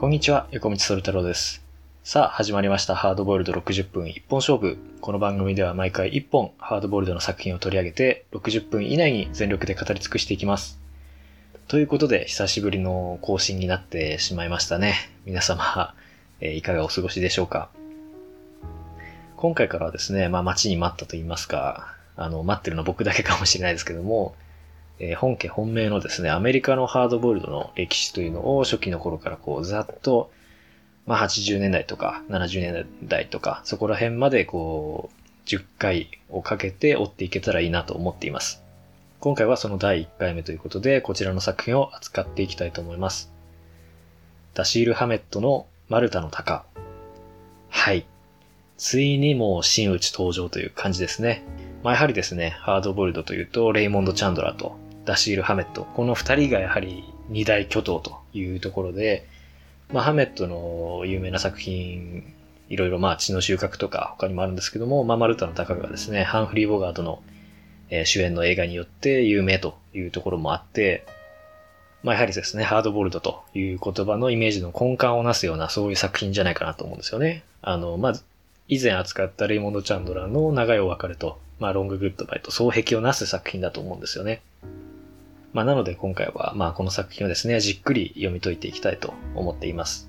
こんにちは、横道そる太郎です。さあ、始まりました。ハードボイルド60分一本勝負。この番組では毎回1本ハードボイルドの作品を取り上げて、60分以内に全力で語り尽くしていきます。ということで、久しぶりの更新になってしまいましたね。皆様、えいかがお過ごしでしょうか？今回からはですね、まあ待ちに待ったと言いますか、あの、待ってるの僕だけかもしれないですけども、えー本家本命のですね、アメリカのハードボイルドの歴史というのを初期の頃からこう、ざっと、まあ80年代とか70年代とか、そこら辺までこう、10回をかけて追っていけたらいいなと思っています。今回はその第1回目ということで、こちらの作品を扱っていきたいと思います。ダシール・ハメットのマルタの鷹。はい。ついにもう真打ち登場という感じですね。まあ、やはりですね、ハードボイルドというと、レイモンド・チャンドラーとダシール・ハメット。この二人がやはり二大巨頭というところで、まあ、ハメットの有名な作品、いろいろまあ血の収穫とか他にもあるんですけども、まあ、マルタの鷹がですね、ハンフリー・ボガードの、主演の映画によって有名というところもあって、まあ、やはりですね、ハードボイルドという言葉のイメージの根幹をなすようなそういう作品じゃないかなと思うんですよね。あの、まず、以前扱ったレイモンド・チャンドラーの長いお別れと、まあ、ロング・グッドバイと双璧をなす作品だと思うんですよね。まあ、なので今回は、まあ、この作品をですね、じっくり読み解いていきたいと思っています。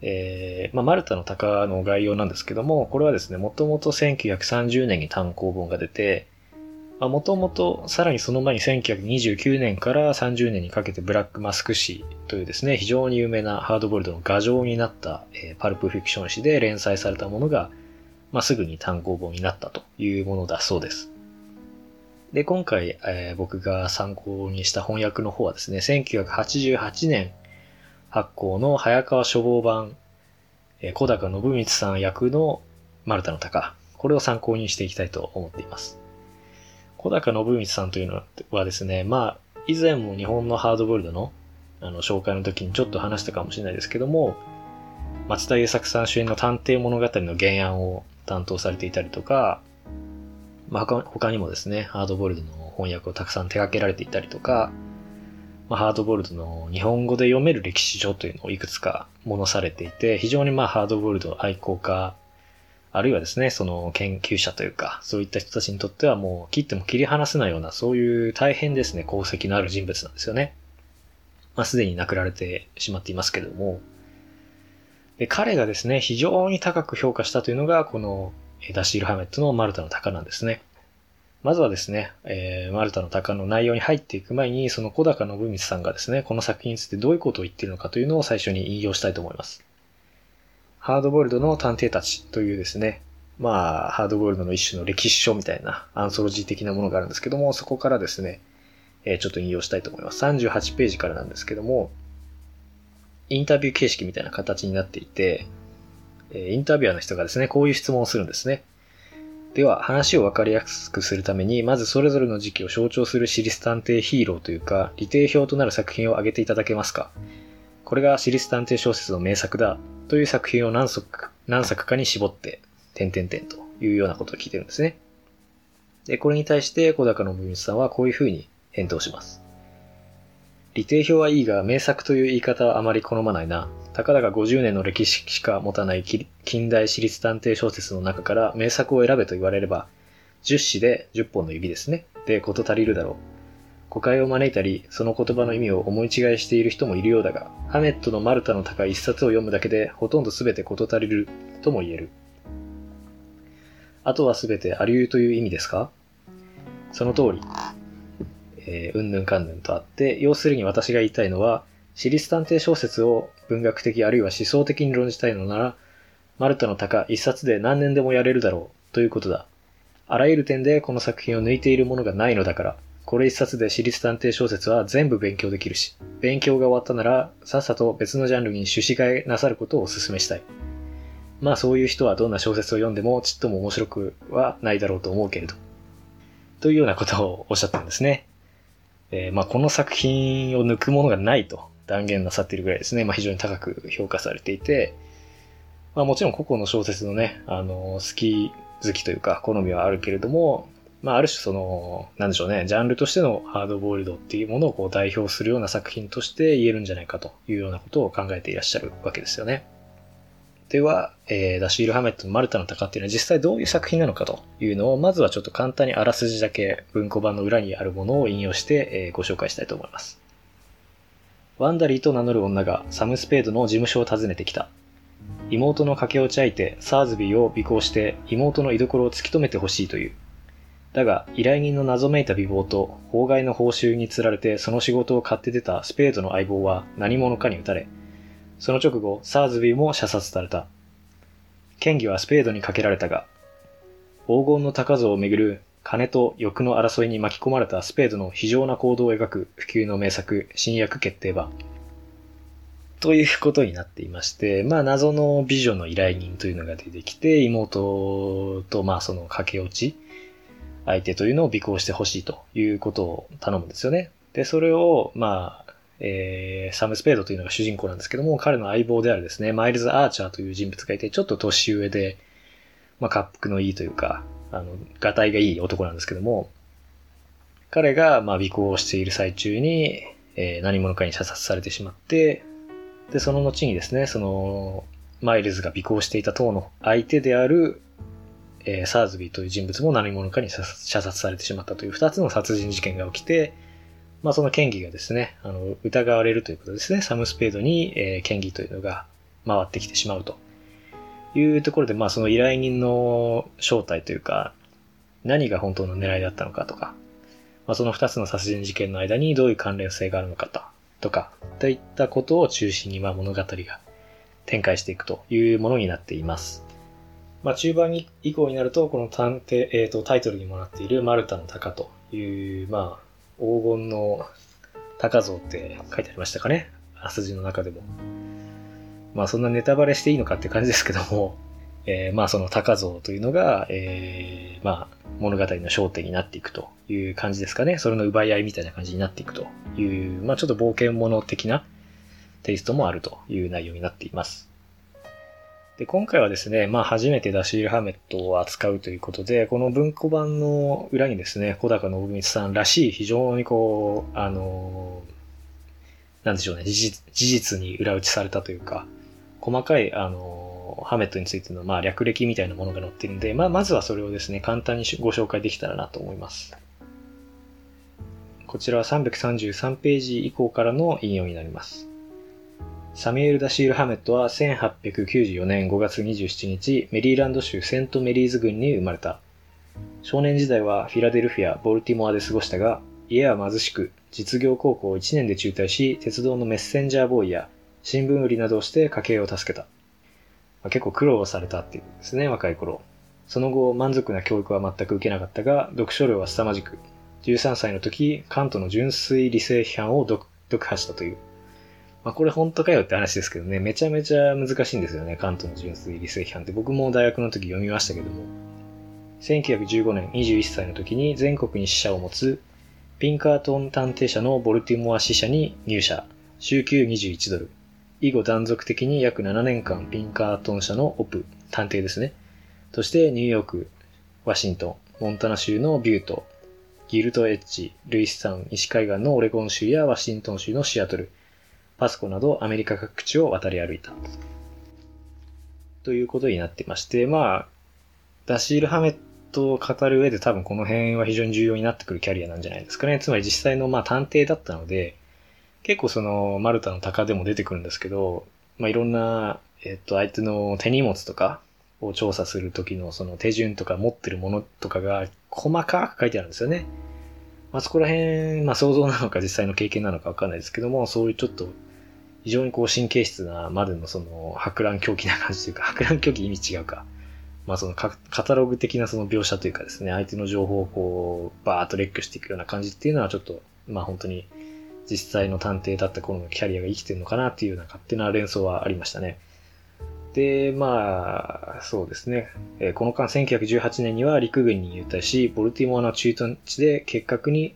えー、まあ、マルタの鷹の概要なんですけども、これはですね、もともと1930年に単行本が出て、もともと、さらにその前に1929年から30年にかけてブラックマスク誌というですね、非常に有名なハードボイルドの牙城になった、えーパルプフィクション誌で連載されたものが、まあ、すぐに単行本になったというものだそうです。で、今回、えー僕が参考にした翻訳の方はですね、1988年発行の早川書房版、えー小高信光さん役のマルタの鷹、これを参考にしていきたいと思っています。小高信光さんというのはですね、まあ、以前も日本のハードボイルドのあの紹介の時にちょっと話したかもしれないですけども、松田優作さん主演の探偵物語の原案を担当されていたりとか、まあ、他にもですね、ハードボイルドの翻訳をたくさん手掛けられていたりとか、まあ、ハードボイルドの日本語で読める歴史書というのをいくつか物されていて、非常にまあハードボイルド愛好家、あるいはですね、その研究者というか、そういった人たちにとってはもう切っても切り離せないような、そういう大変ですね、功績のある人物なんですよね。まあ、すでに亡くなられてしまっていますけれども、で、彼がですね、非常に高く評価したというのが、この、えダシール・ハメットのマルタの鷹なんですね。まずはですね、えーマルタの鷹の内容に入っていく前に、その小高信光さんがですね、この作品についてどういうことを言っているのかというのを最初に引用したいと思います。ハードボイルドの探偵たちというですね、まあ、ハードボイルドの一種の歴史書みたいなアンソロジー的なものがあるんですけども、そこからですね、えーちょっと引用したいと思います。38ページからなんですけども、インタビュー形式みたいな形になっていて、えインタビュアーの人がですね、こういう質問をするんですね。では、話をわかりやすくするために、まずそれぞれの時期を象徴する私立探偵ヒーローというか、利定表となる作品を挙げていただけますか？これが私立探偵小説の名作だという作品を何作何作かに絞って、点々点というようなことを聞いてるんですね。で、これに対して小高信光さんはこういうふうに返答します。利定表はいいが、名作という言い方はあまり好まないな。たかだか50年の歴史しか持たない近代私立探偵小説の中から名作を選べと言われれば、10詩で10本の指ですね。で、こと足りるだろう。誤解を招いたり、その言葉の意味を思い違いしている人もいるようだが、ハメットのマルタの高い一冊を読むだけで、ほとんど全てこと足りるとも言える。あとは全てアリューという意味ですか？その通り。えーうんぬんかんぬんとあって、要するに私が言いたいのは、私立探偵小説を文学的あるいは思想的に論じたいのなら、マルタの鷹一冊で何年でもやれるだろうということだ。あらゆる点でこの作品を抜いているものがないのだから、これ一冊で私立探偵小説は全部勉強できるし、勉強が終わったなら、さっさと別のジャンルに趣旨替えなさることをお勧めしたい。まあそういう人はどんな小説を読んでもちっとも面白くはないだろうと思うけれど。というようなことをおっしゃったんですね。えーまあこの作品を抜くものがないと断言なさっているぐらいですね。まあ非常に高く評価されていて、まあもちろん個々の小説のね、あの、好き好きというか好みはあるけれども、まあ、ある種その、なんでしょうね、ジャンルとしてのハードボイルドっていうものをこう代表するような作品として言えるんじゃないかというようなことを考えていらっしゃるわけですよね。では、えー、ダシール・ハメットのマルタの鷹っていうのは実際どういう作品なのかというのを、まずはちょっと簡単にあらすじだけ文庫版の裏にあるものを引用して、えー、ご紹介したいと思います。ワンダリーと名乗る女がサムスペードの事務所を訪ねてきた。妹の駆け落ち相手、サーズビーを尾行して妹の居所を突き止めてほしいという。だが、依頼人の謎めいた美貌と、法外の報酬につられてその仕事を買って出たスペードの相棒は何者かに撃たれ、その直後、サーズビーも射殺された。権疑はスペードにかけられたが、黄金の高像をめぐる金と欲の争いに巻き込まれたスペードの非常な行動を描く普及の名作、新薬決定版。ということになっていまして、まあ謎の美女の依頼人というのが出てきて、妹とまあその駆け落ち、相手というのを尾行してほしいということを頼むんですよね。で、それを、まあ、えー、サム・スペードというのが主人公なんですけども、彼の相棒であるですね、マイルズ・アーチャーという人物がいて、ちょっと年上で、まあ、恰幅のいいというか、あの、がたいがいい男なんですけども、彼が、まあ、尾行をしている最中に、えー、何者かに射殺されてしまって、で、その後にですね、その、マイルズが尾行していた当の相手である、えー、サーズビーという人物も何者かに射殺されてしまったという二つの殺人事件が起きて、まあその権利がですね、あの、疑われるということですね。サムスペードに、えー、権利というのが回ってきてしまうというところで、まあその依頼人の正体というか、何が本当の狙いだったのかとか、まあその二つの殺人事件の間にどういう関連性があるのかと、とか、といったことを中心に、まあ物語が展開していくというものになっています。まあ中盤以降になると、この探偵、えっ、ー、と、タイトルにもなっているマルタの鷹という、まあ、黄金の高像って書いてありましたかね。あすじの中でも。まあそんなネタバレしていいのかって感じですけども、えー、まあその高像というのが、えー、まあ物語の焦点になっていくという感じですかね。それの奪い合いみたいな感じになっていくという、まあちょっと冒険者的なテイストもあるという内容になっています。で、今回はですね、まあ初めてダシールハメットを扱うということで、この文庫版の裏にですね、小高信光さんらしい非常にこう、あの、なんでしょうね、事実事実に裏打ちされたというか、細かい、あの、ハメットについての、まあ略歴みたいなものが載ってるんで、まあまずはそれをですね、簡単にご紹介できたらなと思います。こちらは333ページ以降からの引用になります。サミュエル・ダシール・ハメットは1894年5月27日、メリーランド州セントメリーズ郡に生まれた。少年時代はフィラデルフィア、ボルティモアで過ごしたが、家は貧しく、実業高校1年で中退し、鉄道のメッセンジャーボーイや新聞売りなどをして家計を助けた。まあ、結構苦労されたっていうですね、若い頃。その後、満足な教育は全く受けなかったが、読書量は凄まじく、13歳の時、カントの純粋理性批判を読破したという。まあ、これ本当かよって話ですけどね、めちゃめちゃ難しいんですよね、関東の純粋理性批判って。僕も大学の時読みましたけども。1915年21歳の時に全国に支社を持つピンカートン探偵社のボルティモア支社に入社。週休21ドル。以後断続的に約7年間ピンカートン社のオプ、探偵ですね。としてニューヨーク、ワシントン、モンタナ州のビュート、ギルトエッジ、ルイスタウン、西海岸のオレゴン州やワシントン州のシアトル、パスコなどアメリカ各地を渡り歩いた。ということになってまして、まあ、ダシール・ハメットを語る上で多分この辺は非常に重要になってくるキャリアなんじゃないですかね。つまり実際のまあ探偵だったので、結構そのマルタの鷹でも出てくるんですけど、まあいろんな、えっと相手の手荷物とかを調査するときのその手順とか持ってるものとかが細かく書いてあるんですよね。まあそこら辺、まあ想像なのか実際の経験なのかわかんないですけども、そういうちょっと非常にこう神経質なまでのその博覧狂気な感じというか、博覧狂気意味違うか。まあそのカタログ的なその描写というかですね、相手の情報をこう、バーっと列挙していくような感じっていうのはちょっと、まあ本当に実際の探偵だった頃のキャリアが生きてるのかなっていうような勝手な連想はありましたね。で、まあ、そうですね。え、この間、1918年には陸軍に入隊し、ボルティモアの駐屯地で結核に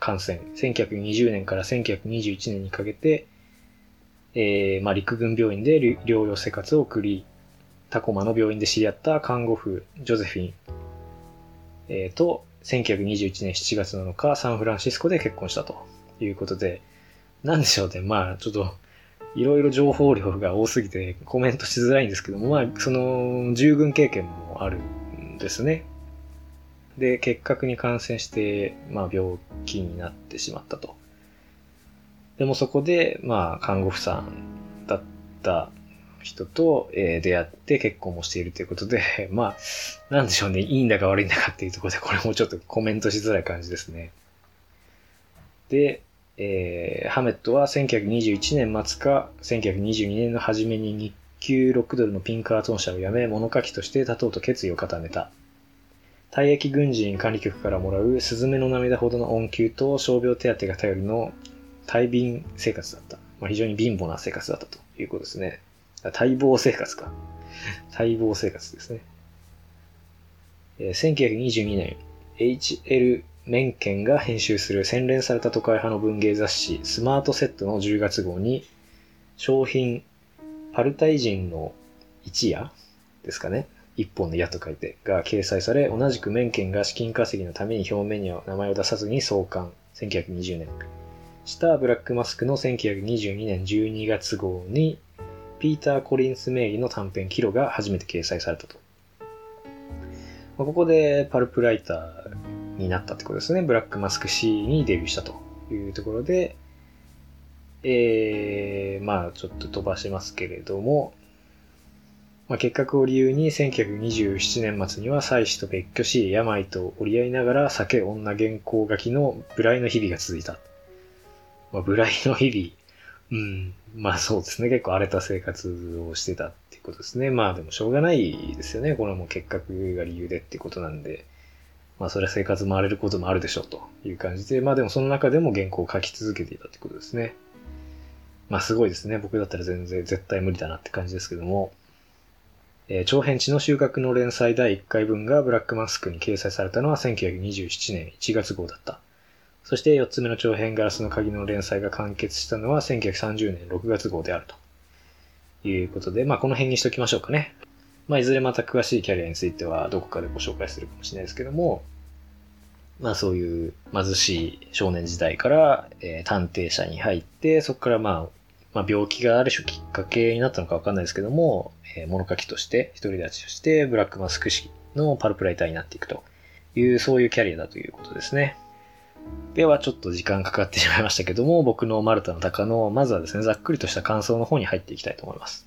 感染。1920年から1921年にかけて、えー、まあ、陸軍病院で療養生活を送り、タコマの病院で知り合った看護婦、ジョゼフィン、えー、と1921年7月7日、サンフランシスコで結婚したということで、なんでしょうね。まあ、ちょっと、いろいろ情報量が多すぎてコメントしづらいんですけども、まあ、その、従軍経験もあるんですね。で、結核に感染して、まあ、病気になってしまったと。でもそこで、まあ、看護婦さんだった人と、えー、出会って結婚もしているということで、まあ、なんでしょうね、いいんだか悪いんだかっていうところで、これもちょっとコメントしづらい感じですね。で、えー、ハメットは1921年末か1922年の初めに日給6ドルのピンカートン社を辞め、物書きとして立とうと決意を固めた。退役軍人管理局からもらうスズメの涙ほどの恩給と傷病手当が頼りの大貧生活だった。まあ、非常に貧乏な生活だったということですね。待望生活か。待望生活ですね。えー、1922年、H.L. メンケンが編集する洗練された都会派の文芸雑誌スマートセットの10月号に商品パルタイ人の一夜ですかね。一本の矢と書いてが掲載され、同じくメンケンが資金稼ぎのために表面には名前を出さずに創刊。1920年。シター・ブラックマスクの1922年12月号にピーター・コリンス名義の短編キロが初めて掲載されたと。ここでパルプライターになったってことですね。ブラックマスク C にデビューしたというところで、えー、まあちょっと飛ばしますけれども、まあ、結核を理由に1927年末には妻子と別居し、病と折り合いながら酒、女、原稿書きの無頼の日々が続いた。まあ、無頼の日々。うん。まあそうですね。結構荒れた生活をしてたっていうことですね。まあでもしょうがないですよね。これはもう結核が理由でっていうことなんで。まあそれは生活も荒れることもあるでしょうという感じで。まあでもその中でも原稿を書き続けていたってことですね。まあすごいですね。僕だったら全然絶対無理だなって感じですけども。えー、長編地の収穫の連載第1回分がブラックマスクに掲載されたのは1927年1月号だった。そして4つ目の長編ガラスの鍵の連載が完結したのは1930年6月号であるということで、まあこの辺にしときましょうかね。まあいずれまた詳しいキャリアについてはどこかでご紹介するかもしれないですけども、まあそういう貧しい少年時代から、えー、探偵社に入って、そこからまあ、まあ病気がある種きっかけになったのかわかんないですけども、えー、物書きとして、独り立ちとして、ブラックマスク式のパルプライターになっていくという、そういうキャリアだということですね。ではちょっと時間かかってしまいましたけども、僕のマルタの鷹の、まずはですね、ざっくりとした感想の方に入っていきたいと思います。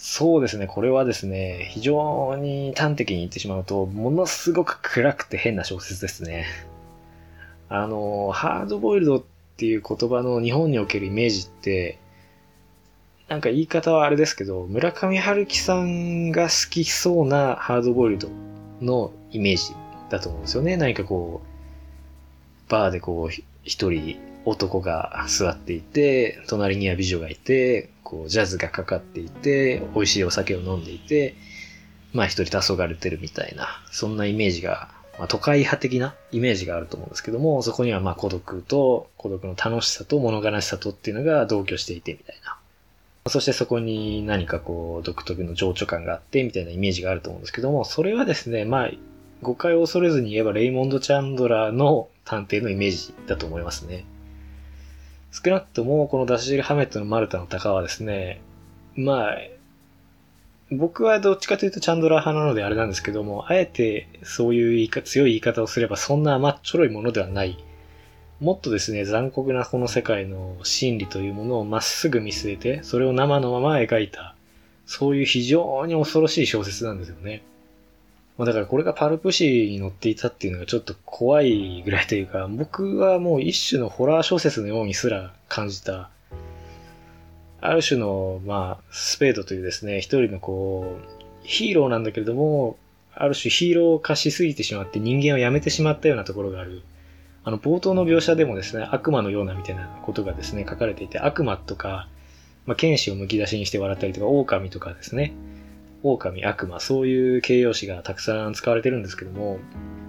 そうですね、これはですね、非常に端的に言ってしまうと、ものすごく暗くて変な小説ですね。あの、ハードボイルドっていう言葉の日本におけるイメージって、なんか言い方はあれですけど、村上春樹さんが好きそうなハードボイルドのイメージだと思うんですよね。何かこう、バーでこう、一人男が座っていて、隣には美女がいて、こう、ジャズがかかっていて、美味しいお酒を飲んでいて、まあ一人黄昏れてるみたいな、そんなイメージが、まあ都会派的なイメージがあると思うんですけども、そこにはまあ孤独と、孤独の楽しさと物悲しさとっていうのが同居していてみたいな。そしてそこに何かこう、独特の情緒感があって、みたいなイメージがあると思うんですけども、それはですね、まあ、誤解を恐れずに言えば、レイモンド・チャンドラーの探偵のイメージだと思いますね。少なくとも、このダッシル・ハメットのマルタの鷹はですね、まあ、僕はどっちかというとチャンドラー派なのであれなんですけども、あえてそういう言い強い言い方をすればそんな甘っちょろいものではないもっとですね、残酷なこの世界の真理というものをまっすぐ見据えて、それを生のまま描いた、そういう非常に恐ろしい小説なんですよね。まあ、だからこれがパルプ誌に載っていたっていうのがちょっと怖いぐらいというか、僕はもう一種のホラー小説のようにすら感じた、ある種の、まあ、スペードというですね、一人のこう、ヒーローなんだけれども、ある種ヒーロー化しすぎてしまって人間を辞めてしまったようなところがある。あの、冒頭の描写でもですね、悪魔のようなみたいなことがですね、書かれていて、悪魔とか、まあ、剣士を剥き出しにして笑ったりとか、狼とかですね、狼、悪魔、そういう形容詞がたくさん使われてるんですけども、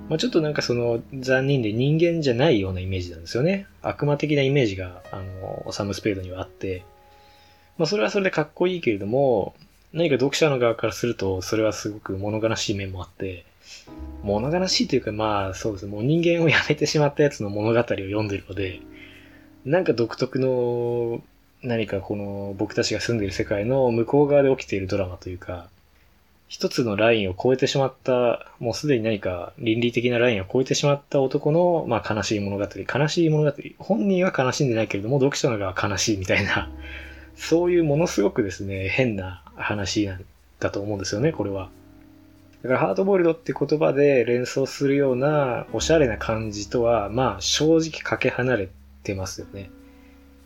まあ、ちょっとなんかその残忍で人間じゃないようなイメージなんですよね。悪魔的なイメージが、あの、サムスペードにはあって、まあそれはそれでかっこいいけれども、何か読者の側からすると、それはすごく物悲しい面もあって、物悲しいというか、まあそうですね、もう人間を辞めてしまったやつの物語を読んでるので、なんか独特の何かこの僕たちが住んでいる世界の向こう側で起きているドラマというか、一つのラインを超えてしまった、もうすでに何か倫理的なラインを超えてしまった男の、まあ悲しい物語、悲しい物語、本人は悲しんでないけれども、読者の側は悲しいみたいな、そういうものすごくですね、変な話なんだと思うんですよね、これは。だからハードボイルドって言葉で連想するようなおしゃれな感じとは、まあ正直かけ離れてますよね。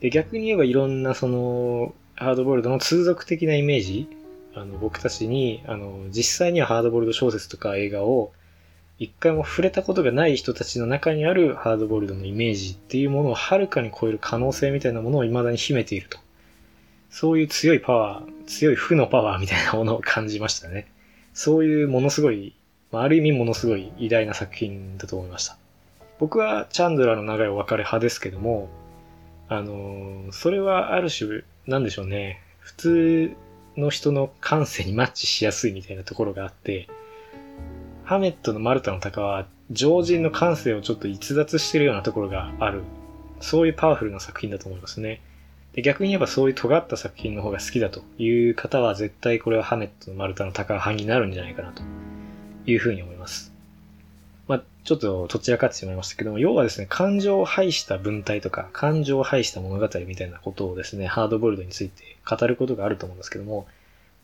で、逆に言えばいろんなその、ハードボイルドの通俗的なイメージあの、僕たちに、あの、実際にはハードボールド小説とか映画を一回も触れたことがない人たちの中にあるハードボールドのイメージっていうものをはるかに超える可能性みたいなものを未だに秘めていると。そういう強いパワー、強い負のパワーみたいなものを感じましたね。そういうものすごい、ある意味ものすごい偉大な作品だと思いました。僕はチャンドラの長いお別れ派ですけども、あの、それはある種、なんでしょうね。普通の人の感性にマッチしやすいみたいなところがあって、ハメットのマルタの鷹は常人の感性をちょっと逸脱してるようなところがある。そういうパワフルな作品だと思いますね。で逆に言えばそういう尖った作品の方が好きだという方は絶対これはハメットのマルタの鷹派になるんじゃないかなというふうに思います。ちょっとどちらかってしまいましたけども、要はですね、感情を排した文体とか、感情を排した物語みたいなことをですね、ハードボイルドについて語ることがあると思うんですけども、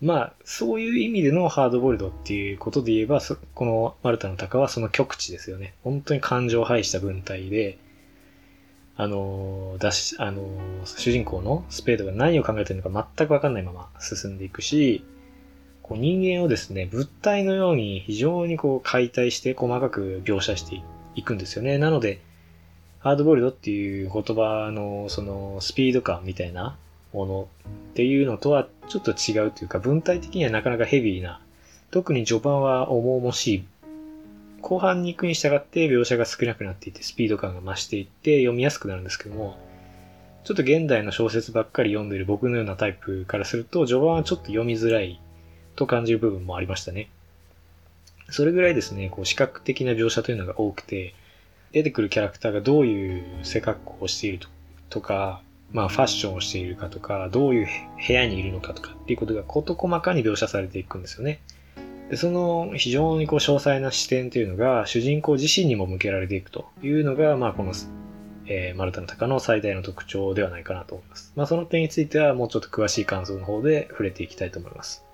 まあ、そういう意味でのハードボイルドっていうことで言えば、このマルタの鷹はその極致ですよね。本当に感情を排した文体で、あの、だし、あの、主人公のスペードが何を考えてるのか全くわかんないまま進んでいくし、こう人間をですね、物体のように非常にこう解体して細かく描写していくんですよね。なので、ハードボイルドっていう言葉のそのスピード感みたいなものっていうのとはちょっと違うというか、文体的にはなかなかヘビーな、特に序盤は重々しい、後半に行くに従って描写が少なくなっていて、スピード感が増していって読みやすくなるんですけども、ちょっと現代の小説ばっかり読んでる僕のようなタイプからすると、序盤はちょっと読みづらいと感じる部分もありましたね。それぐらいですね、こう視覚的な描写というのが多くて、出てくるキャラクターがどういう背格好をしているとか、まあファッションをしているかとか、どういう部屋にいるのかとかっていうことが事細かに描写されていくんですよね。でその非常にこう詳細な視点というのが主人公自身にも向けられていくというのが、まあこの、えー、マルタの鷹の最大の特徴ではないかなと思います。まあその点についてはもうちょっと詳しい感想の方で触れていきたいと思います。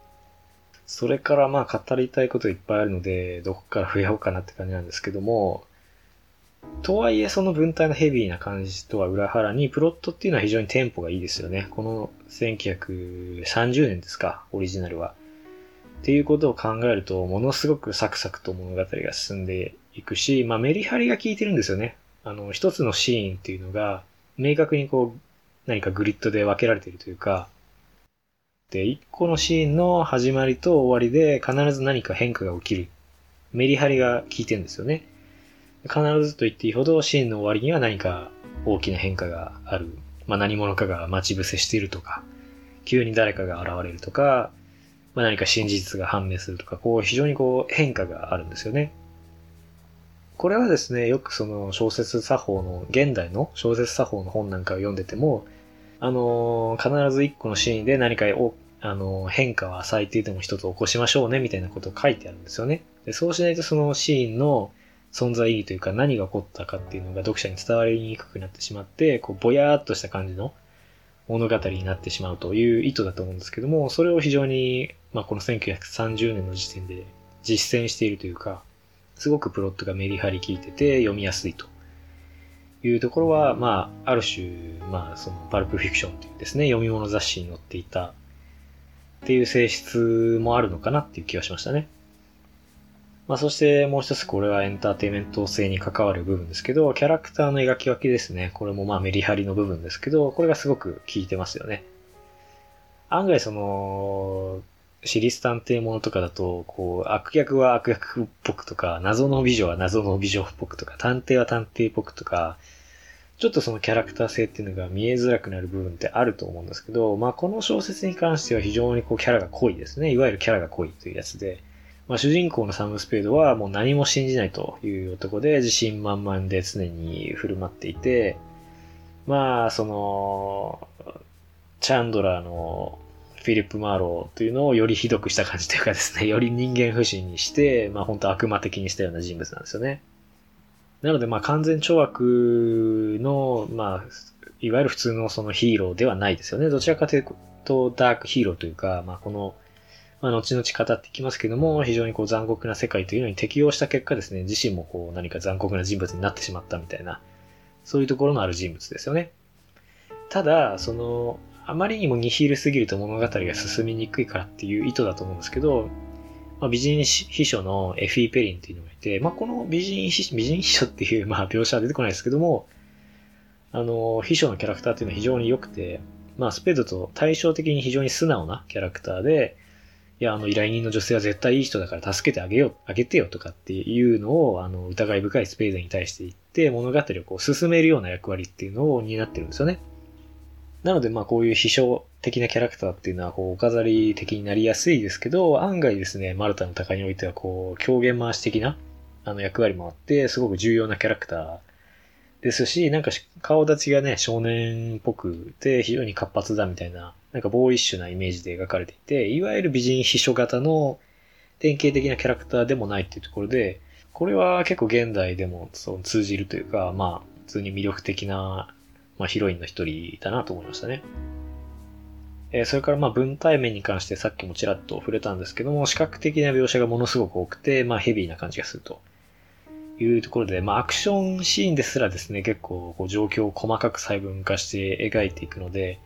それからまあ語りたいこといっぱいあるので、どこから増やようかなって感じなんですけども、とはいえその文体のヘビーな感じとは裏腹に、プロットっていうのは非常にテンポがいいですよね。この1930年ですか、オリジナルは。っていうことを考えると、ものすごくサクサクと物語が進んでいくし、まあメリハリが効いてるんですよね。あの、一つのシーンっていうのが、明確にこう、何かグリッドで分けられているというか、で、一個のシーンの始まりと終わりで必ず何か変化が起きる。メリハリが効いてるんですよね。必ずと言っていいほどシーンの終わりには何か大きな変化がある。まあ何者かが待ち伏せしているとか、急に誰かが現れるとか、まあ何か真実が判明するとか、こう非常にこう変化があるんですよね。これはですね、よくその小説作法の、現代の小説作法の本なんかを読んでても、あのー、必ず一個のシーンで何かを、あのー、変化は最低でも一つ起こしましょうね、みたいなことを書いてあるんですよね。でそうしないとそのシーンの存在意義というか何が起こったかっていうのが読者に伝わりにくくなってしまって、こう、ぼやーっとした感じの物語になってしまうという意図だと思うんですけども、それを非常に、まあ、この1930年の時点で実践しているというか、すごくプロットがメリハリ効いてて読みやすいというところは、まあ、ある種、まあ、その、パルプフィクションというですね、読み物雑誌に載っていたっていう性質もあるのかなっていう気がしましたね。まあ、そしてもう一つこれはエンターテイメント性に関わる部分ですけど、キャラクターの描き分けですね。これもまあメリハリの部分ですけど、これがすごく効いてますよね。案外その、私立探偵ものとかだと、こう、悪役は悪役っぽくとか、謎の美女は謎の美女っぽくとか、探偵は探偵っぽくとか、ちょっとそのキャラクター性っていうのが見えづらくなる部分ってあると思うんですけど、まあこの小説に関しては非常にこうキャラが濃いですね。いわゆるキャラが濃いというやつで、まあ、主人公のサム・スペードはもう何も信じないという男で自信満々で常に振る舞っていて、まあ、その、チャンドラーのフィリップ・マーローというのをよりひどくした感じというかですね、より人間不信にして、まあ本当悪魔的にしたような人物なんですよね。なのでまあ完全懲悪の、まあ、いわゆる普通のそのヒーローではないですよね。どちらかというとダークヒーローというか、まあこの、まあ後々語っていきますけども、非常にこう残酷な世界というのに適応した結果ですね、自身もこう何か残酷な人物になってしまったみたいな、そういうところのある人物ですよね。ただ、その、あまりにもニヒールすぎると物語が進みにくいからっていう意図だと思うんですけど、まあ、美人秘書のエフィー・ペリンっていうのがいて、まあ、この美人秘書、美人秘書っていう、まあ、描写は出てこないですけども、あの、秘書のキャラクターっていうのは非常に良くて、まあ、スペードと対照的に非常に素直なキャラクターで、いや、あの、依頼人の女性は絶対いい人だから助けてあげよう、あげてよとかっていうのを、あの、疑い深いスペードに対して言って、物語をこう進めるような役割っていうのを担ってるんですよね。なので、まあ、こういう秘書的なキャラクターっていうのは、こう、お飾り的になりやすいですけど、案外ですね、マルタの鷹においては、こう、狂言回し的な、あの、役割もあって、すごく重要なキャラクターですし、なんか顔立ちがね、少年っぽくて、非常に活発だみたいな、なんかボーイッシュなイメージで描かれていて、いわゆる美人秘書型の典型的なキャラクターでもないっていうところで、これは結構現代でもそう通じるというか、まあ、普通に魅力的なまあ、ヒロインの一人だなと思いましたね。えー、それからまあ文体面に関してさっきもちらっと触れたんですけども、視覚的な描写がものすごく多くて、まあヘビーな感じがするというところで、まあアクションシーンですらですね、結構こう状況を細かく細分化して描いていくので、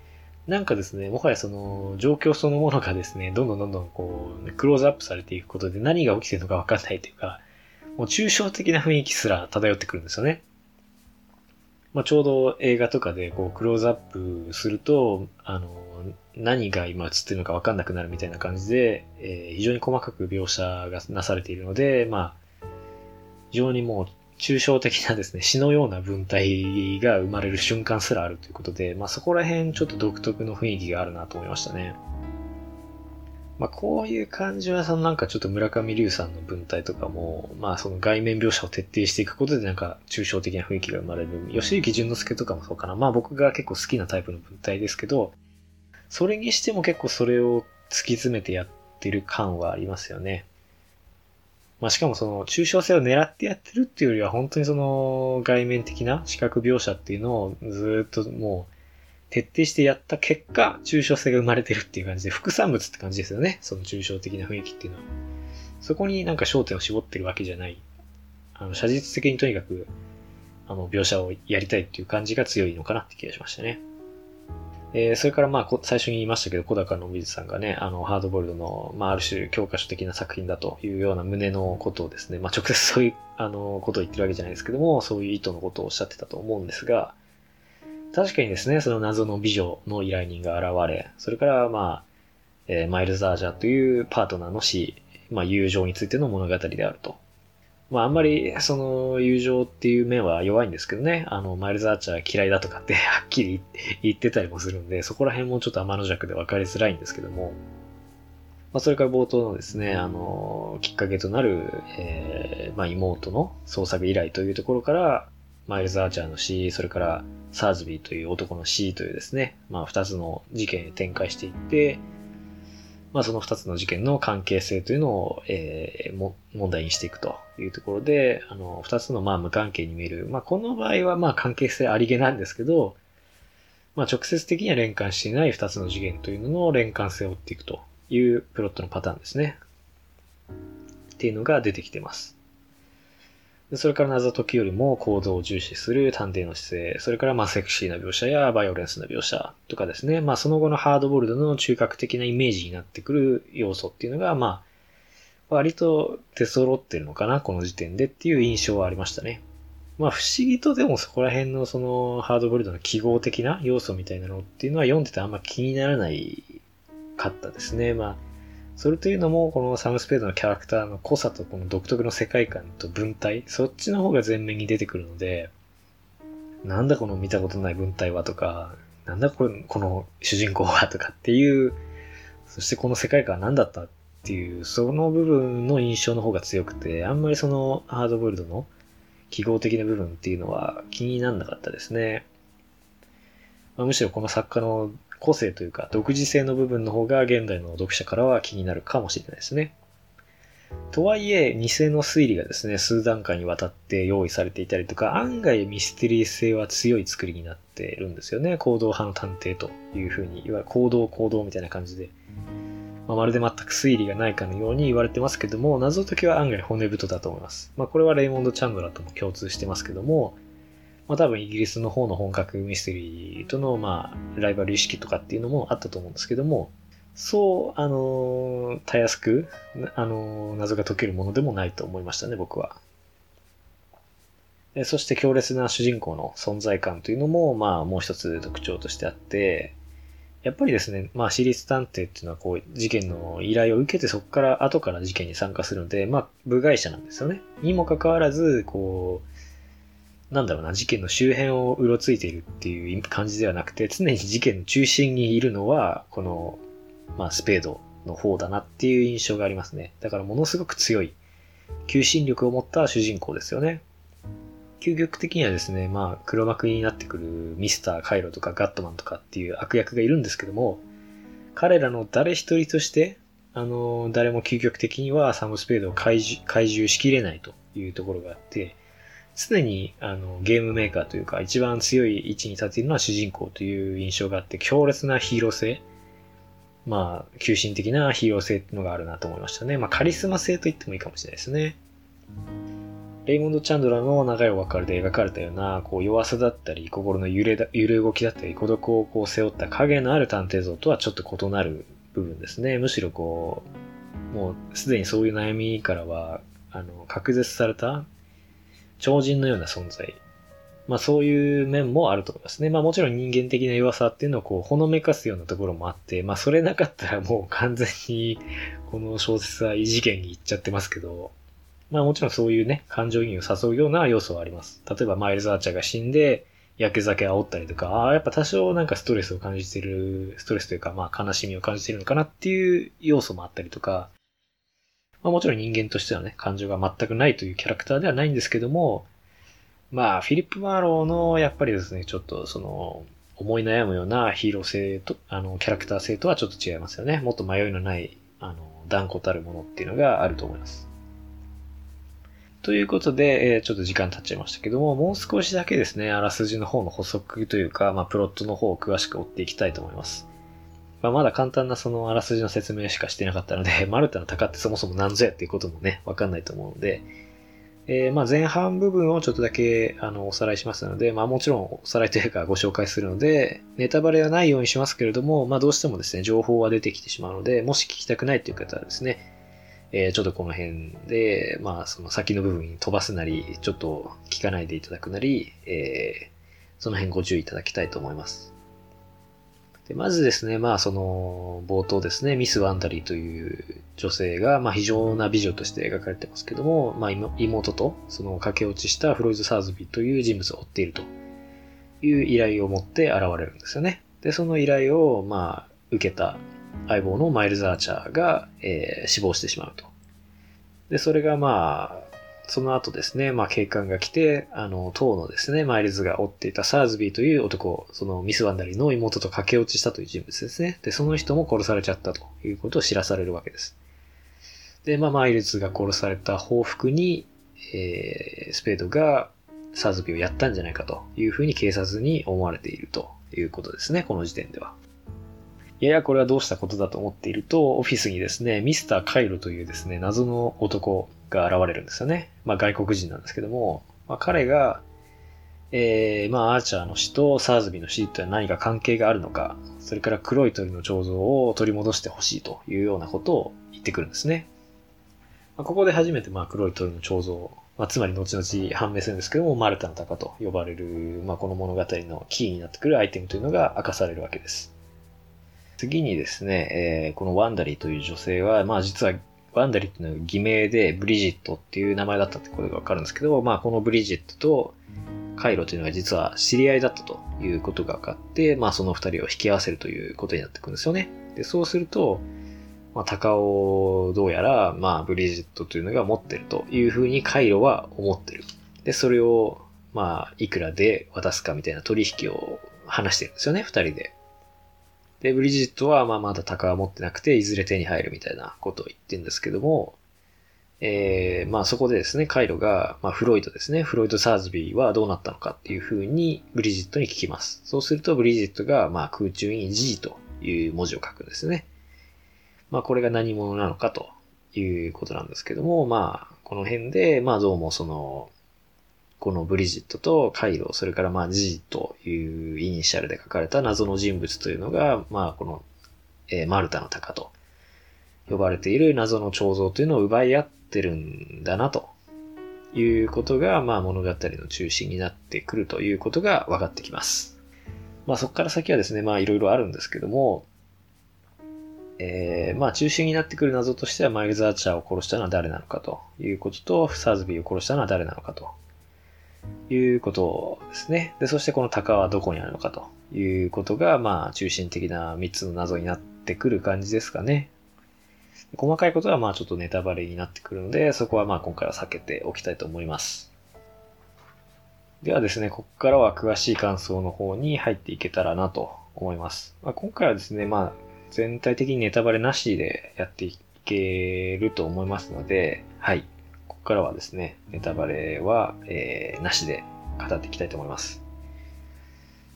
なんかですね、もはやその状況そのものがですね、どんどんどんどんこう、クローズアップされていくことで何が起きてるのかわかんないというか、もう抽象的な雰囲気すら漂ってくるんですよね。まあ、ちょうど映画とかでこうクローズアップすると、あの、何が今映ってるのかわかんなくなるみたいな感じで、えー、非常に細かく描写がなされているので、まあ、非常にもう抽象的なですね、詩のような文体が生まれる瞬間すらあるということで、まあそこら辺ちょっと独特の雰囲気があるなと思いましたね。まあ、こういう感じは、そのなんかちょっと村上龍さんの文体とかも、まあその外面描写を徹底していくことでなんか抽象的な雰囲気が生まれる。吉行淳之介とかもそうかな。まあ僕が結構好きなタイプの文体ですけど、それにしても結構それを突き詰めてやってる感はありますよね。まあしかもその抽象性を狙ってやってるっていうよりは本当にその外面的な視覚描写っていうのをずっともう徹底してやった結果、抽象性が生まれてるっていう感じで、副産物って感じですよね。その抽象的な雰囲気っていうのは。そこになんか焦点を絞ってるわけじゃない。あの、写実的にとにかく、あの、描写をやりたいっていう感じが強いのかなって気がしましたね。えー、それからまあ、最初に言いましたけど、小高の美術さんがね、あの、ハードボイルドの、まあ、ある種教科書的な作品だというような胸のことをですね、まあ、直接そういう、あの、ことを言ってるわけじゃないですけども、そういう意図のことをおっしゃってたと思うんですが、確かにですね、その謎の美女の依頼人が現れ、それからまあ、えー、マイルズ・アージャーというパートナーの死、まあ友情についての物語であると。まああんまりその友情っていう面は弱いんですけどね、あの、マイルズ・アーチャー嫌いだとかって はっきり言ってたりもするんで、そこら辺もちょっと天の弱で分かりづらいんですけども、まあそれから冒頭のですね、あの、きっかけとなる、えー、まあ妹の創作依頼というところから、マイルズ・アーチャーの死、それからサーズビーという男の死というですね、まあ二つの事件へ展開していって、まあその二つの事件の関係性というのを、えー、問題にしていくというところで、あの、二つのまあ無関係に見える。まあこの場合はまあ関係性ありげなんですけど、まあ直接的には連関していない二つの事件というのの連関性を追っていくというプロットのパターンですね。っていうのが出てきてます。それから謎解きよりも行動を重視する探偵の姿勢、それからまあセクシーな描写やバイオレンスな描写とかですね、まあその後のハードボールドの中核的なイメージになってくる要素っていうのが、まあ、割と出揃ってるのかな、この時点でっていう印象はありましたね。まあ不思議とでもそこら辺のそのハードボールドの記号的な要素みたいなのっていうのは読んでてあんま気にならないかったですね。まあそれというのも、このサムスペードのキャラクターの濃さとこの独特の世界観と文体、そっちの方が前面に出てくるので、なんだこの見たことない文体はとか、なんだこれこの主人公はとかっていう、そしてこの世界観は何だったっていう、その部分の印象の方が強くて、あんまりそのハードボイルドの記号的な部分っていうのは気にならなかったですね。まあ、むしろこの作家の個性というか独自性の部分の方が現代の読者からは気になるかもしれないですね。とはいえ、偽の推理がですね、数段階にわたって用意されていたりとか、案外ミステリー性は強い作りになっているんですよね。行動派の探偵というふうに、いわゆる行動行動みたいな感じで。まあ、まるで全く推理がないかのように言われてますけども、謎解きは案外骨太だと思います。まあ、これはレイモンド・チャンドラーとも共通してますけども、まあ、多分イギリスの方の本格ミステリーとの、まあ、ライバル意識とかっていうのもあったと思うんですけども、そう、あの、たやすく、あの、謎が解けるものでもないと思いましたね、僕は。そして強烈な主人公の存在感というのも、まあ、もう一つ特徴としてあって、やっぱりですね、まあ、私立探偵っていうのは、こう、事件の依頼を受けて、そこから後から事件に参加するので、まあ、部外者なんですよね。にもかかわらず、こう、なんだろうな、事件の周辺をうろついているっていう感じではなくて、常に事件の中心にいるのは、このまあ、スペードの方だなっていう印象がありますね。だからものすごく強い、求心力を持った主人公ですよね。究極的にはですね、まあ、黒幕になってくるミスター・カイロとかガットマンとかっていう悪役がいるんですけども、彼らの誰一人として、あの、誰も究極的にはサム・スペードを怪獣怪獣しきれないというところがあって、常にあのゲームメーカーというか一番強い位置に立っているのは主人公という印象があって強烈なヒーロー性まあ、急進的なヒーロー性っていうのがあるなと思いましたね。まあ、カリスマ性と言ってもいいかもしれないですね。レイモンド・チャンドラの長いお別れで描かれたような、こう、弱さだったり、心の揺れだ揺れ動きだったり、孤独をこう背負った影のある探偵像とはちょっと異なる部分ですね。むしろこう、もうすでにそういう悩みからは、あの、隔絶された超人のような存在まあそういう面もあると思いますね。まあもちろん人間的な弱さっていうのをこうほのめかすようなところもあって、まあそれなかったらもう完全にこの小説は異次元に行っちゃってますけど、まあもちろんそういうね、感情移入を誘うような要素はあります。例えばマイルズ・アーチャーが死んで、焼け酒煽ったりとか、ああ、やっぱ多少なんかストレスを感じてる、ストレスというかまあ悲しみを感じてるのかなっていう要素もあったりとか、まあもちろん人間としてはね、感情が全くないというキャラクターではないんですけども、まあ、フィリップ・マーローの、やっぱりですね、ちょっとその、思い悩むようなヒーロー性と、あの、キャラクター性とはちょっと違いますよね。もっと迷いのない、あの、断固たるものっていうのがあると思います。ということで、えー、ちょっと時間経っちゃいましたけども、もう少しだけですね、あらすじの方の補足というか、まあ、プロットの方を詳しく追っていきたいと思います。まあ、まだ簡単なそのあらすじの説明しかしてなかったので、マルタの鷹ってそもそも何ぞやっていうこともね、わかんないと思うので、えー、まあ前半部分をちょっとだけあのおさらいしますので、まあもちろんおさらいというかご紹介するので、ネタバレはないようにしますけれども、まあどうしてもですね、情報は出てきてしまうので、もし聞きたくないという方はですね、えー、ちょっとこの辺で、まあその先の部分に飛ばすなり、ちょっと聞かないでいただくなり、えー、その辺ご注意いただきたいと思います。でまずですね、まあその冒頭ですね、ミス・ワンダリーという女性が、まあ非常な美女として描かれてますけども、まあ妹とその駆け落ちしたフロイズ・サーズビーという人物を追っているという依頼を持って現れるんですよね。で、その依頼を、まあ受けた相棒のマイルズ・アーチャーが、えー、死亡してしまうと。で、それがまあ、その後ですね、まあ警官が来て、あの、当のですね、マイルズが追っていたサーズビーという男、そのミス・ワンダリーの妹と駆け落ちしたという人物ですね。で、その人も殺されちゃったということを知らされるわけです。で、まあマイルズが殺された報復に、えー、スペードがサーズビーをやったんじゃないかというふうに警察に思われているということですね、この時点では。いややこれはどうしたことだと思っていると、オフィスにですね、ミスター・カイロというですね、謎の男が現れるんですよね。まあ外国人なんですけども、まあ彼が、えー、まあアーチャーの死とサーズビーの死とは何か関係があるのか、それから黒い鳥の彫像を取り戻してほしいというようなことを言ってくるんですね。まあ、ここで初めてまあ黒い鳥の彫像、まあ、つまり後々判明するんですけども、マルタの鷹と呼ばれる、まあ、この物語のキーになってくるアイテムというのが明かされるわけです。次にですね、えー、このワンダリーという女性は、まあ実はワンダリっていうのは偽名でブリジットっていう名前だったってことがわかるんですけど、まあこのブリジットとカイロというのが実は知り合いだったということが分かって、まあその二人を引き合わせるということになってくるんですよね。で、そうすると、まあ、鷹をどうやら、まあ、ブリジットというのが持ってるというふうにカイロは思ってる。で、それを、まあ、いくらで渡すかみたいな取引を話してるんですよね、二人で。で、ブリジットは、まあ、まだ鷹は持ってなくて、いずれ手に入るみたいなことを言ってるんですけども、えー、まあそこでですね、カイロが、まあフロイドですね、フロイド・サーズビーはどうなったのかっていうふうにブリジットに聞きます。そうするとブリジットが、まあ空中に G という文字を書くんですね。まあこれが何者なのかということなんですけども、まあこの辺で、まあどうもその、このブリジットとカイロ、それからまあ G というイニシャルで書かれた謎の人物というのが、まあこの、えー、マルタの鷹と呼ばれている謎の彫像というのを奪い合ってるんだなということが、まあ物語の中心になってくるということが分かってきます。まあそこから先はですね、まあいろいろあるんですけども、えー、まあ中心になってくる謎としてはマイルズ・アーチャーを殺したのは誰なのかということと、サーズビーを殺したのは誰なのかということですね。で、そしてこの鷹はどこにあるのかということが、まあ中心的な3つの謎になってくる感じですかね。細かいことはまあちょっとネタバレになってくるので、そこはまあ今回は避けておきたいと思います。ではですね、ここからは詳しい感想の方に入っていけたらなと思います。まあ、今回はですね、まあ全体的にネタバレなしでやっていけると思いますので、はい。からはですね、ネタバレは、えー、なしで語っていきたいと思います。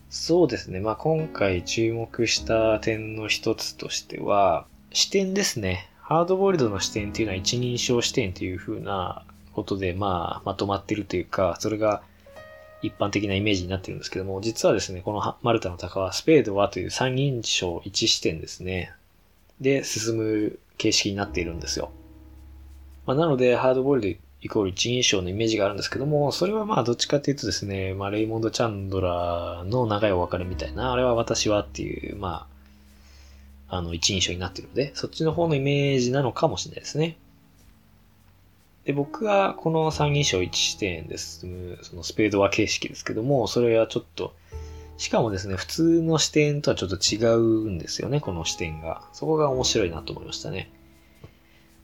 そうですね。まあ、今回注目した点の一つとしては、視点ですね。ハードボイルドの視点っていうのは一人称視点っていう風なことで、まあ、まとまってるというか、それが一般的なイメージになってるんですけども、実はですね、このマルタの鷹はスペードはという三人称一視点ですね。で、進む形式になっているんですよ。まあ、なので、ハードボイルドイコール一人称のイメージがあるんですけども、それはまあどっちかっていうとですね、まあレイモンド・チャンドラーの長いお別れみたいな、あれは私はっていう、まああの、一人称になってるので、そっちの方のイメージなのかもしれないですね。で、僕はこの三人称一視点で進む、そのスペードは形式ですけども、それはちょっと、しかもですね、普通の視点とはちょっと違うんですよね、この視点が。そこが面白いなと思いましたね。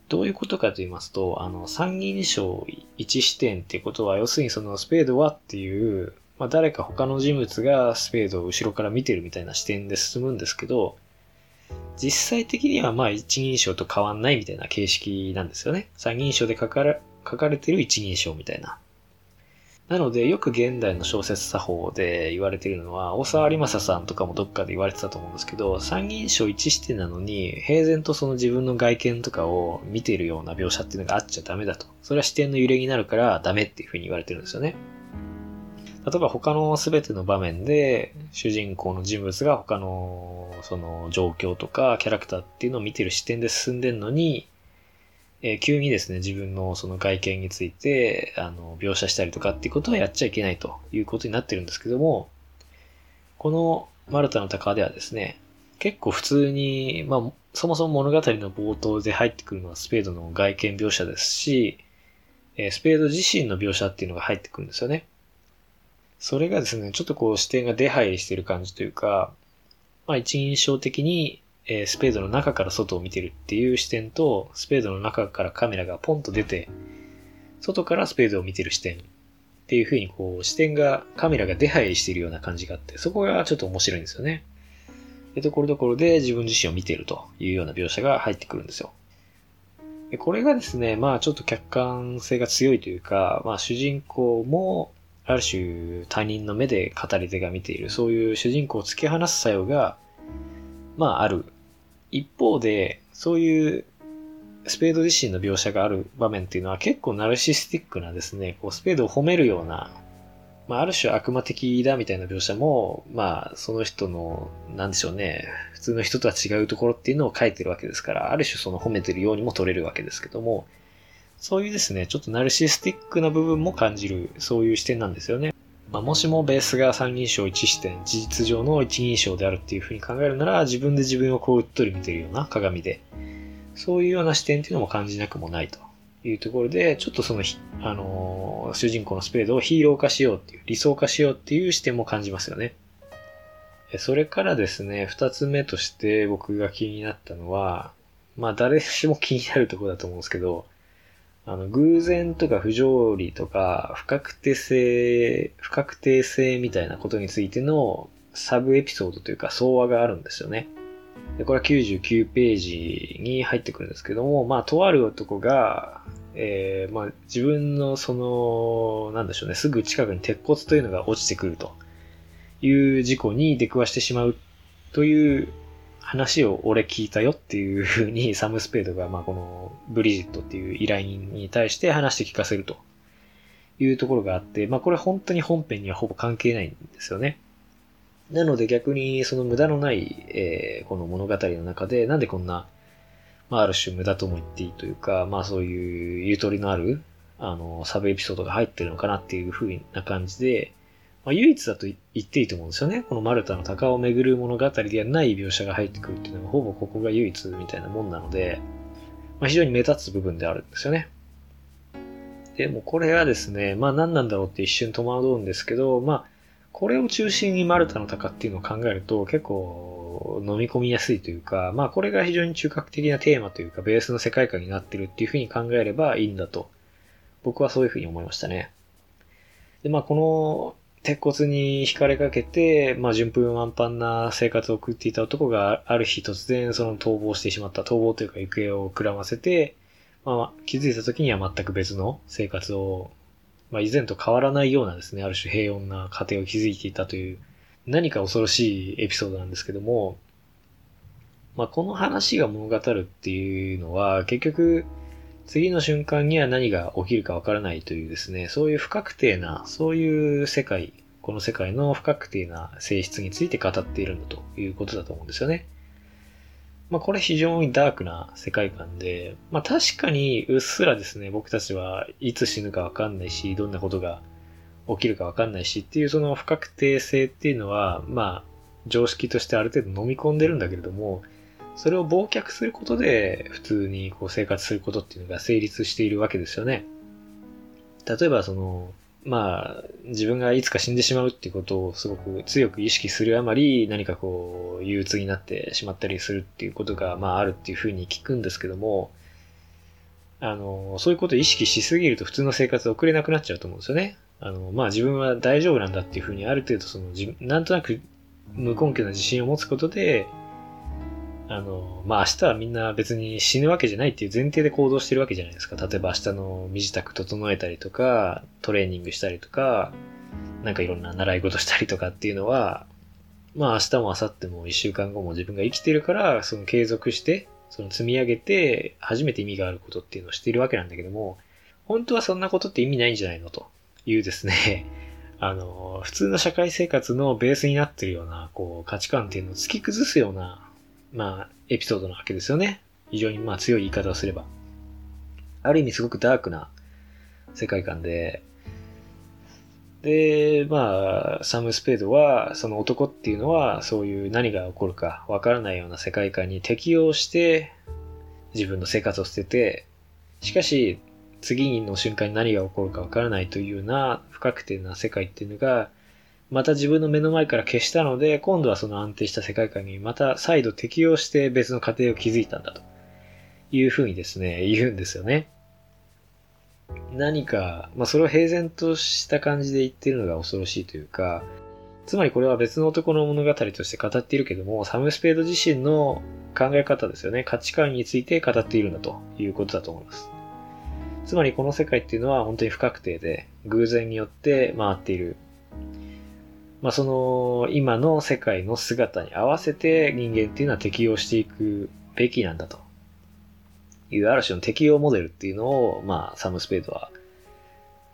どういうことかと言いますと、あの、三人称一視点ってことは、要するにそのスペードはっていう、まあ誰か他の人物がスペードを後ろから見てるみたいな視点で進むんですけど、実際的にはまあ一人称と変わんないみたいな形式なんですよね。三人称で書か書かれてる一人称みたいな。なので、よく現代の小説作法で言われているのは、大沢有正さんとかもどっかで言われてたと思うんですけど、三人称一視点なのに、平然とその自分の外見とかを見ているような描写っていうのがあっちゃダメだと。それは視点の揺れになるからダメっていうふうに言われてるんですよね。例えば他の全ての場面で、主人公の人物が他のその状況とかキャラクターっていうのを見てる視点で進んでんのに、えー、急にですね、自分のその外見について、あの、描写したりとかっていうことはやっちゃいけないということになってるんですけども、このマルタの鷹ではですね、結構普通に、まあ、そもそも物語の冒頭で入ってくるのはスペードの外見描写ですし、えスペード自身の描写っていうのが入ってくるんですよね。それがですね、ちょっとこう視点が出入りしてる感じというか、まあ一人称的に、えー、スペードの中から外を見てるっていう視点と、スペードの中からカメラがポンと出て、外からスペードを見てる視点っていう風にこう視点が、カメラが出入りしているような感じがあって、そこがちょっと面白いんですよね。で、ところどころで自分自身を見ているというような描写が入ってくるんですよ。でこれがですね、まあちょっと客観性が強いというか、まあ主人公もある種他人の目で語り手が見ている、そういう主人公を突き放す作用が、まあある。一方で、そういうスペード自身の描写がある場面っていうのは結構ナルシスティックなですね、こうスペードを褒めるような、まあある種悪魔的だみたいな描写も、まあその人の、なんでしょうね、普通の人とは違うところっていうのを書いてるわけですから、ある種その褒めてるようにも取れるわけですけども、そういうですね、ちょっとナルシスティックな部分も感じる、そういう視点なんですよね。まあ、もしもベースが三人称一視点、事実上の一人称であるっていうふうに考えるなら、自分で自分をこううっとり見てるような鏡で、そういうような視点っていうのも感じなくもないというところで、ちょっとその、あのー、主人公のスペードをヒーロー化しようっていう、理想化しようっていう視点も感じますよね。それからですね、二つ目として僕が気になったのは、まあ誰しも気になるところだと思うんですけど、あの、偶然とか不条理とか、不確定性、不確定性みたいなことについてのサブエピソードというか、総話があるんですよね。で、これは99ページに入ってくるんですけども、まあ、とある男が、えー、まあ、自分のその、なんでしょうね、すぐ近くに鉄骨というのが落ちてくるという事故に出くわしてしまうという話を俺聞いたよっていうふうに サム・スペードが、まあ、このブリジットっていう依頼人に対して話して聞かせるというところがあって、まあ、これ本当に本編にはほぼ関係ないんですよね。なので逆にその無駄のない、えー、この物語の中でなんでこんな、まあ、ある種無駄とも言っていいというか、まあそういうゆとりのある、あの、サブエピソードが入ってるのかなっていう風な感じで、まあ、唯一だと言っていいと思うんですよね。このマルタの鷹を巡る物語ではない描写が入ってくるっていうのは、ほぼここが唯一みたいなもんなので、まあ、非常に目立つ部分であるんですよね。でもこれはですね、まあ何なんだろうって一瞬戸惑うんですけど、まあ、これを中心にマルタの鷹っていうのを考えると結構飲み込みやすいというか、まあこれが非常に中核的なテーマというかベースの世界観になってるっていうふうに考えればいいんだと、僕はそういうふうに思いましたね。で、まあこの鉄骨に惹かれかけて、まあ、順風満帆な生活を送っていた男がある日突然その逃亡してしまった、逃亡というか行方をくらませて、まあ、気づいた時には全く別の生活を、まあ、以前と変わらないようなですね、ある種平穏な家庭を築いていたという、何か恐ろしいエピソードなんですけども、まあ、この話が物語るっていうのは、結局、次の瞬間には何が起きるかわからないというですね、そういう不確定な、そういう世界、この世界の不確定な性質について語っているんだということだと思うんですよね。まあこれ非常にダークな世界観で、まあ確かにうっすらですね、僕たちはいつ死ぬかわかんないし、どんなことが起きるかわかんないしっていうその不確定性っていうのは、まあ常識としてある程度飲み込んでるんだけれども、それを忘却することで普通にこう生活することっていうのが成立しているわけですよね。例えばその、まあ、自分がいつか死んでしまうっていうことをすごく強く意識するあまり何かこう憂鬱になってしまったりするっていうことがまああるっていうふうに聞くんですけども、あの、そういうことを意識しすぎると普通の生活を送れなくなっちゃうと思うんですよね。あの、まあ自分は大丈夫なんだっていうふうにある程度その、なんとなく無根拠な自信を持つことで、あの、まあ、明日はみんな別に死ぬわけじゃないっていう前提で行動してるわけじゃないですか。例えば明日の身支度整えたりとか、トレーニングしたりとか、なんかいろんな習い事したりとかっていうのは、まあ明日も明後日も一週間後も自分が生きてるから、その継続して、その積み上げて、初めて意味があることっていうのをしているわけなんだけども、本当はそんなことって意味ないんじゃないの？というですね、あの、普通の社会生活のベースになってるような、こう、価値観っていうのを突き崩すようなまあ、エピソードなわけですよね。非常にまあ強い言い方をすれば。ある意味すごくダークな世界観で、で、まあ、サム・スペードは、その男っていうのは、そういう何が起こるかわからないような世界観に適応して、自分の生活を捨てて、しかし、次の瞬間に何が起こるかわからないというような不確定な世界っていうのが、また自分の目の前から消したので、今度はその安定した世界観にまた再度適用して別の家庭を築いたんだというふうにですね、言うんですよね。何か、まあそれを平然とした感じで言ってるのが恐ろしいというか、つまりこれは別の男の物語として語っているけども、サム・スペード自身の考え方ですよね。価値観について語っているんだということだと思います。つまりこの世界っていうのは本当に不確定で、偶然によって回っているまあ、その今の世界の姿に合わせて人間っていうのは適応していくべきなんだというある種の適応モデルっていうのを、まあ、サム・スペードは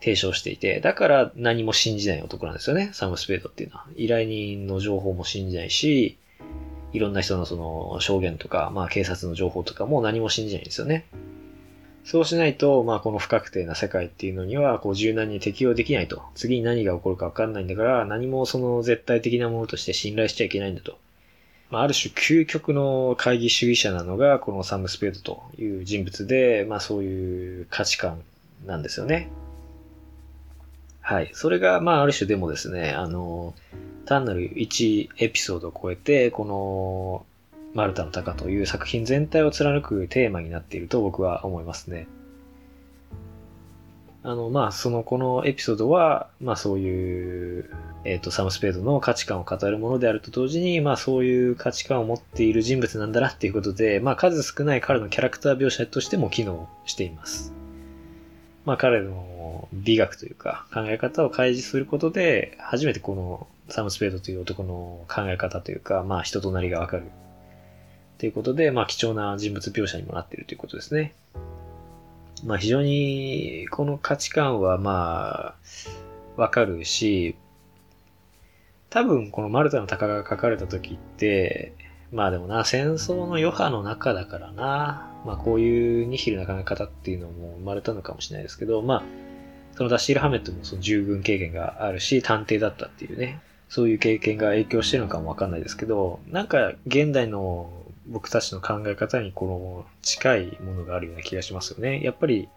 提唱していて、だから何も信じない男なんですよね、サム・スペードっていうのは。依頼人の情報も信じないし、いろんな人のその証言とか、まあ警察の情報とかも何も信じないんですよね。そうしないと、まあこの不確定な世界っていうのには、こう柔軟に適応できないと。次に何が起こるかわかんないんだから、何もその絶対的なものとして信頼しちゃいけないんだと。まあある種究極の会議主義者なのが、このサム・スペードという人物で、まあそういう価値観なんですよね。はい。それが、まあある種でもですね、あの、単なる1エピソードを超えて、このマルタの鷹という作品全体を貫くテーマになっていると僕は思いますね。あの、まあ、その、このエピソードは、まあ、そういう、えっ、ー、と、サム・スペードの価値観を語るものであると同時に、まあ、そういう価値観を持っている人物なんだなっていうことで、まあ、数少ない彼のキャラクター描写としても機能しています。まあ、彼の美学というか、考え方を開示することで、初めてこの、サム・スペードという男の考え方というか、まあ、人となりがわかる。ということで、まあ、貴重な人物描写にもなっているということですね。まあ非常にこの価値観はまあわかるし、多分このマルタの鷹が書かれた時って、まあでもな、戦争の余波の中だからな、まあこういうニヒルな考え方っていうのも生まれたのかもしれないですけど、まあ、そのダッシール・ハメットもその従軍経験があるし、探偵だったっていうね、そういう経験が影響してるのかもわかんないですけど、なんか現代の僕たちの考え方にこの近いものがあるような気がしますよね。やっぱり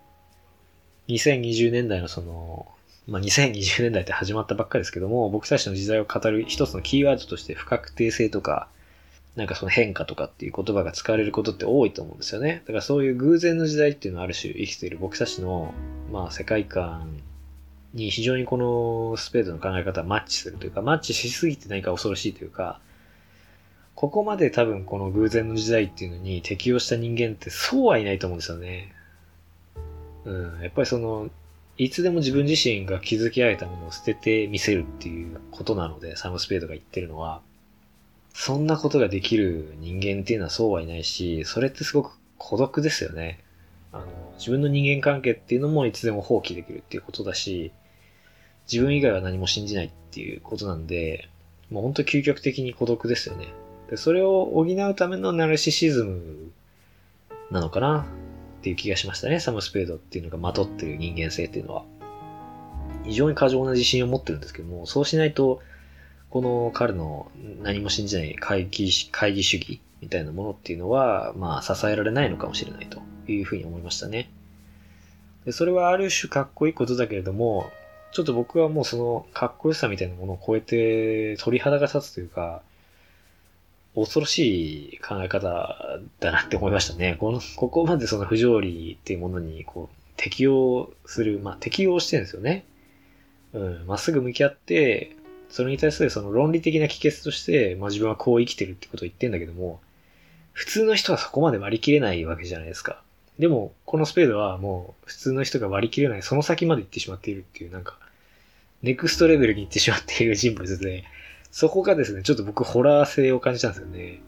2020年代のその、まあ、2020年代って始まったばっかりですけども、僕たちの時代を語る一つのキーワードとして不確定性とか、なんかその変化とかっていう言葉が使われることって多いと思うんですよね。だからそういう偶然の時代っていうのはある種生きている僕たちの、まあ世界観に非常にこのスペードの考え方はマッチするというか、マッチしすぎて何か恐ろしいというか、ここまで多分この偶然の時代っていうのに適応した人間ってそうはいないと思うんですよね。うん。やっぱりその、いつでも自分自身が築き上げたものを捨ててみせるっていうことなので、サム・スペードが言ってるのは、そんなことができる人間っていうのはそうはいないし、それってすごく孤独ですよね。あの、自分の人間関係っていうのもいつでも放棄できるっていうことだし、自分以外は何も信じないっていうことなんで、もう本当究極的に孤独ですよね。で、それを補うためのナルシシズムなのかな？っていう気がしましたね。サム・スペードっていうのがまとってる人間性っていうのは。非常に過剰な自信を持ってるんですけども、そうしないと、この彼の何も信じない会議会議主義みたいなものっていうのは、まあ支えられないのかもしれないというふうに思いましたね。でそれはある種かっこいいことだけれども、ちょっと僕はもうそのかっこよさみたいなものを超えて鳥肌が立つというか、恐ろしい考え方だなって思いましたね。この、ここまでその不条理っていうものに、こう、適応する、まあ、適応してるんですよね。うん、まっすぐ向き合って、それに対するその論理的な帰結として、まあ自分はこう生きてるってことを言ってんだけども、普通の人はそこまで割り切れないわけじゃないですか。でも、このスペードはもう普通の人が割り切れない、その先まで行ってしまっているっていう、なんか、ネクストレベルに行ってしまっている人物で、そこがですね、ちょっと僕ホラー性を感じたんですよね。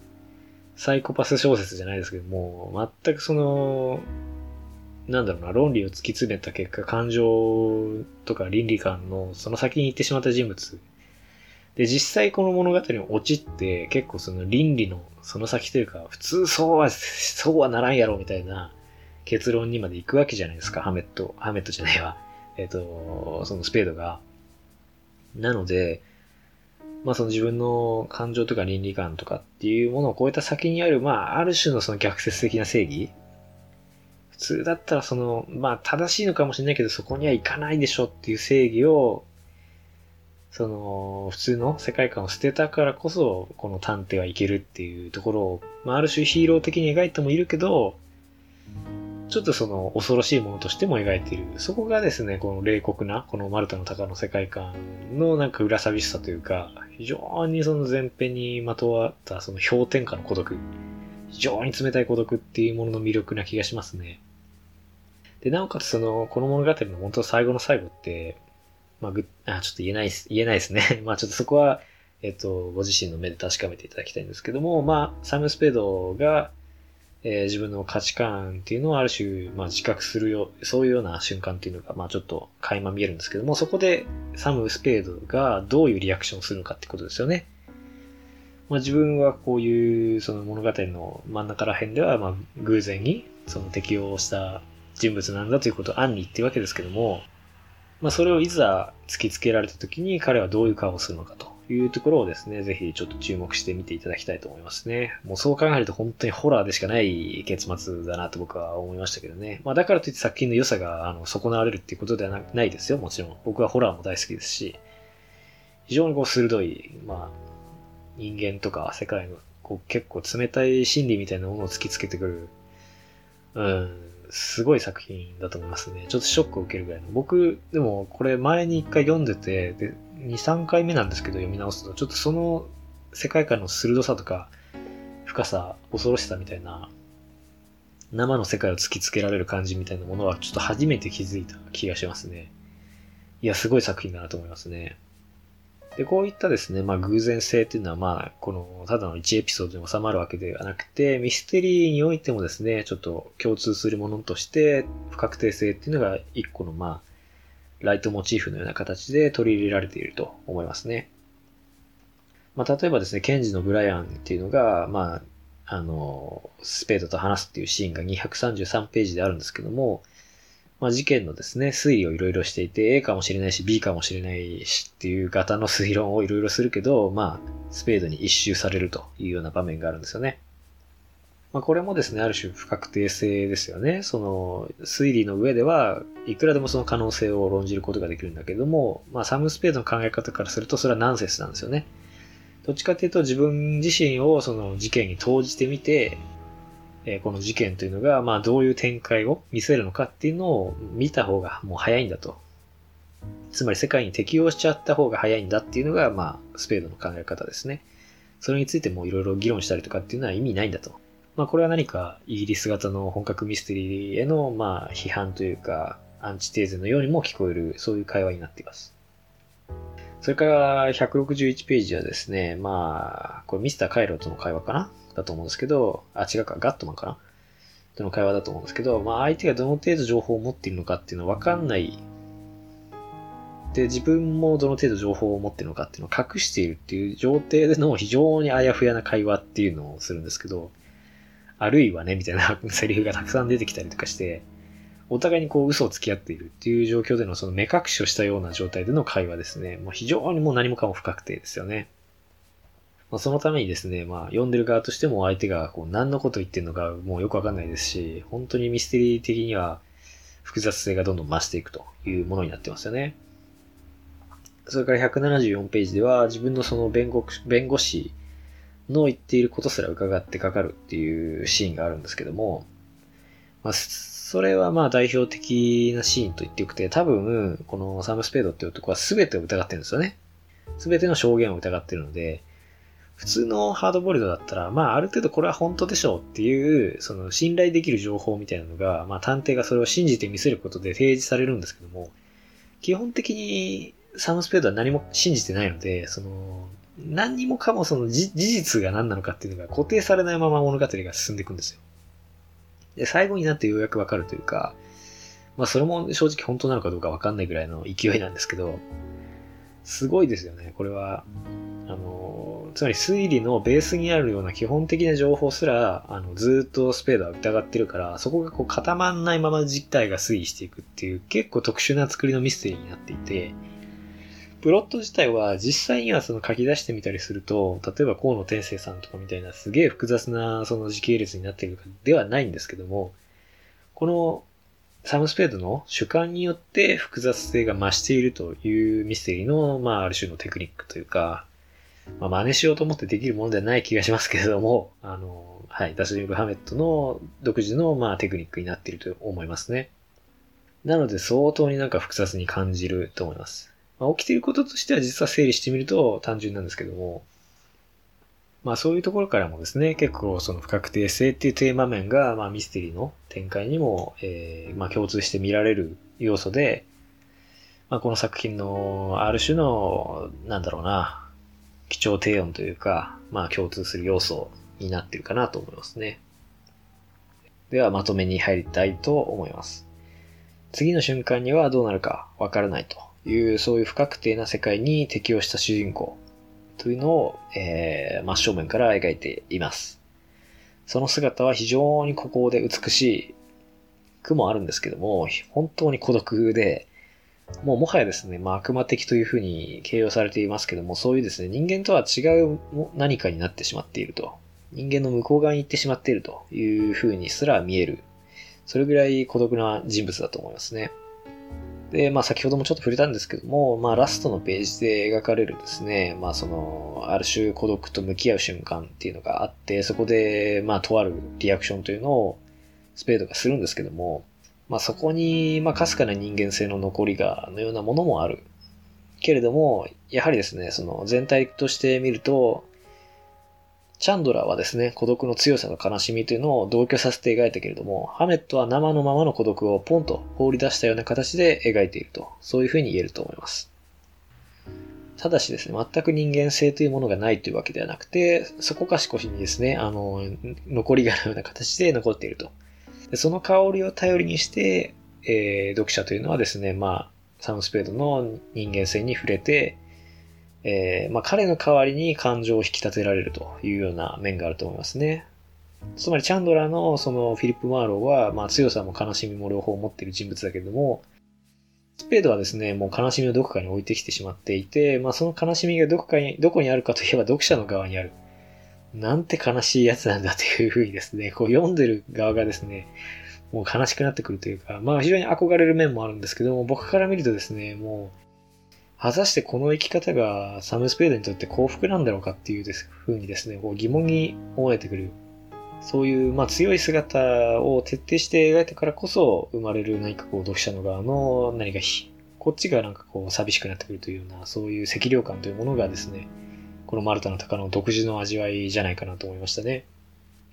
サイコパス小説じゃないですけども、全くその、なんだろうな、論理を突き詰めた結果、感情とか倫理観のその先に行ってしまった人物。で、実際この物語のオチって結構その倫理のその先というか、普通そうは、そうはならんやろみたいな結論にまで行くわけじゃないですか、ハメット、ハメットじゃねえわ。えっ、ー、と、そのスペードが。なので、まあその自分の感情とか倫理観とかっていうものを超えた先にある、まあある種のその逆説的な正義。普通だったらその、まあ正しいのかもしれないけどそこにはいかないでしょっていう正義を、その普通の世界観を捨てたからこそこの探偵はいけるっていうところを、まあある種ヒーロー的に描いてもいるけど、ちょっとその恐ろしいものとしても描いている。そこがですね、この冷酷な、このマルタの鷹の世界観のなんか裏寂しさというか、非常にその前編にまとわったその氷点下の孤独。非常に冷たい孤独っていうものの魅力な気がしますね。で、なおかつその、この物語の本当最後の最後って、まあ、ぐ、あ、ちょっと言えないす、言えないですね。まあちょっとそこは、えっと、ご自身の目で確かめていただきたいんですけども、まあ、サム・スペードが、えー、自分の価値観っていうのをある種、まあ、自覚するよ、そういうような瞬間っていうのが、まあ、ちょっと垣間見えるんですけども、そこでサム・スペードがどういうリアクションをするのかってことですよね。まあ、自分はこういうその物語の真ん中ら辺では、まあ、偶然にその適応した人物なんだということを暗に言ってるわけですけども、まあ、それをいざ突きつけられた時に彼はどういう顔をするのかと。いうところをですね、ぜひちょっと注目してみていただきたいと思いますね。もうそう考えると本当にホラーでしかない結末だなと僕は思いましたけどね。まあだからといって作品の良さがあの損なわれるっていうことではないですよ、もちろん。僕はホラーも大好きですし、非常にこう鋭い、まあ、人間とか世界のこう結構冷たい心理みたいなものを突きつけてくる、うん、すごい作品だと思いますね。ちょっとショックを受けるぐらいの。僕、でもこれ前に一回読んでて、で、2、3回目なんですけど読み直すと、ちょっとその世界観の鋭さとか、深さ、恐ろしさみたいな、生の世界を突きつけられる感じみたいなものはちょっと初めて気づいた気がしますね。いや、すごい作品だなと思いますね。で、こういったですね、まあ偶然性っていうのは、まあ、この、ただの1エピソードに収まるわけではなくて、ミステリーにおいてもですね、ちょっと共通するものとして、不確定性っていうのが一個の、まあ、ライトモチーフのような形で取り入れられていると思いますね。まあ、例えばですね、ケンジのブライアンっていうのが、まあ、あの、スペードと話すっていうシーンが233ページであるんですけども、まあ、事件のですね、推理をいろいろしていて、A かもしれないし、B かもしれないしっていう型の推論をいろいろするけど、まあ、スペードに一周されるというような場面があるんですよね。まあ、これもですね、ある種不確定性ですよね。その、推理の上では、いくらでもその可能性を論じることができるんだけども、まあ、サムスペードの考え方からすると、それはナンセンスなんですよね。どっちかっていうと、自分自身をその事件に投じてみて、えー、この事件というのが、まあどういう展開を見せるのかっていうのを見た方がもう早いんだと。つまり世界に適応しちゃった方が早いんだっていうのが、まあ、スペードの考え方ですね。それについてもいろいろ議論したりとかっていうのは意味ないんだと。まあこれは何かイギリス型の本格ミステリーへの、まあ批判というか、アンチテーゼのようにも聞こえる、そういう会話になっています。それから161ページはですね、まあ、これミスターカイロとの会話かな？だと思うんですけど、あ、違うか、ガットマンかな？との会話だと思うんですけど、まあ相手がどの程度情報を持っているのかっていうのはわかんない。で、自分もどの程度情報を持っているのかっていうのを隠しているっていう状態での非常にあやふやな会話っていうのをするんですけど、あるいはね、みたいな セリフがたくさん出てきたりとかして、お互いにこう嘘を付き合っているっていう状況でのその目隠しをしたような状態での会話ですね。もう非常にもう何もかも不確定ですよね。まあ、そのためにですね、まあ、読んでる側としても相手がこう何のこと言ってるのかもうよくわかんないですし、本当にミステリー的には複雑性がどんどん増していくというものになってますよね。それから174ページでは自分のその弁護弁護士の言っていることすら伺ってかかるっていうシーンがあるんですけども、まあ、それはまあ代表的なシーンと言ってよくて、多分、このサム・スペードっていう男は全てを疑ってるんですよね。全ての証言を疑ってるので、普通のハードボイルドだったら、まあある程度これは本当でしょうっていう、その信頼できる情報みたいなのが、まあ探偵がそれを信じて見せることで提示されるんですけども、基本的にサムスペードは何も信じてないので、その、何にもかもその事実が何なのかっていうのが固定されないまま物語が進んでいくんですよ。で、最後になってようやくわかるというか、まあそれも正直本当なのかどうかわかんないぐらいの勢いなんですけど、すごいですよね。これは、あの、つまり推理のベースにあるような基本的な情報すら、あの、ずっとスペードは疑ってるから、そこがこう固まんないまま実態が推移していくっていう結構特殊な作りのミステリーになっていて、プロット自体は実際にはその書き出してみたりすると、例えば河野天生さんとかみたいなすげえ複雑なその時系列になっているかではないんですけども、このサムスペードの主観によって複雑性が増しているというミステリーの、まあ、ある種のテクニックというか、まあ、真似しようと思ってできるものではない気がしますけれども、あの、はい、ダシュブ・ハメットの独自の、まあ、テクニックになっていると思いますね。なので、相当になんか複雑に感じると思います。まあ、起きていることとしては実は整理してみると単純なんですけども、まあそういうところからもですね、結構その不確定性っていうテーマ面が、まあミステリーの展開にも、えー、まあ共通して見られる要素で、まあこの作品のある種の、なんだろうな、貴重低音というか、まあ共通する要素になってるかなと思いますね。ではまとめに入りたいと思います。次の瞬間にはどうなるかわからないという、そういう不確定な世界に適応した主人公というのを、えー、真正面から描いています。その姿は非常に孤高で美しい句もあるんですけども、本当に孤独で、もうもはやですね、まあ悪魔的というふうに形容されていますけども、そういうですね、人間とは違う何かになってしまっていると。人間の向こう側に行ってしまっているというふうにすら見える。それぐらい孤独な人物だと思いますね。で、まあ先ほどもちょっと触れたんですけども、まあラストのページで描かれるですね、まあその、ある種孤独と向き合う瞬間っていうのがあって、そこで、まあとあるリアクションというのをスペードがするんですけども、まあそこに、まあかすかな人間性の残りが、のようなものもある。けれども、やはりですね、その全体として見ると、チャンドラーはですね、孤独の強さと悲しみというのを同居させて描いたけれども、ハメットは生のままの孤独をポンと放り出したような形で描いていると、そういうふうに言えると思います。ただしですね、全く人間性というものがないというわけではなくて、そこかしこしにですね、あの、残りがのような形で残っていると。でその香りを頼りにして、えー、読者というのはですね、まあ、サムスペードの人間性に触れて、えー、まあ、彼の代わりに感情を引き立てられるというような面があると思いますね。つまりチャンドラーのそのフィリップ・マーローは、まあ、強さも悲しみも両方持っている人物だけれども、スペードはですね、もう悲しみをどこかに置いてきてしまっていて、まあ、その悲しみがどこかに、どこにあるかといえば読者の側にある。なんて悲しいやつなんだというふうにですね、こう読んでる側がですね、もう悲しくなってくるというか、まあ非常に憧れる面もあるんですけども、僕から見るとですね、もう果たしてこの生き方がサムスペードにとって幸福なんだろうかっていうです風にですね、こう疑問に思えてくる。そういう、まあ、強い姿を徹底して描いたからこそ生まれる何かこう読者の側の何かこっちがなんかこう寂しくなってくるというような、そういう赤涼感というものがですね、このマルタの鷹の独自の味わいじゃないかなと思いましたね。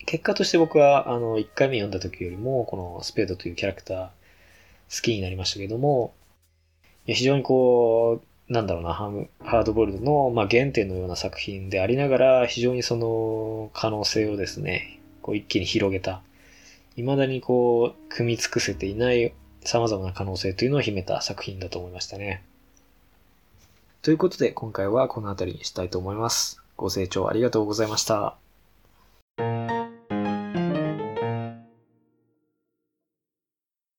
結果として僕は、あの、1回目読んだ時よりも、このスペードというキャラクター、好きになりましたけども、非常にこう、なんだろうな、ハードボイルドの、まあ、原点のような作品でありながら、非常にその可能性をですね、こう一気に広げた、未だにこう、組み尽くせていない様々な可能性というのを秘めた作品だと思いましたね。ということで、今回はこの辺りにしたいと思います。ご清聴ありがとうございました。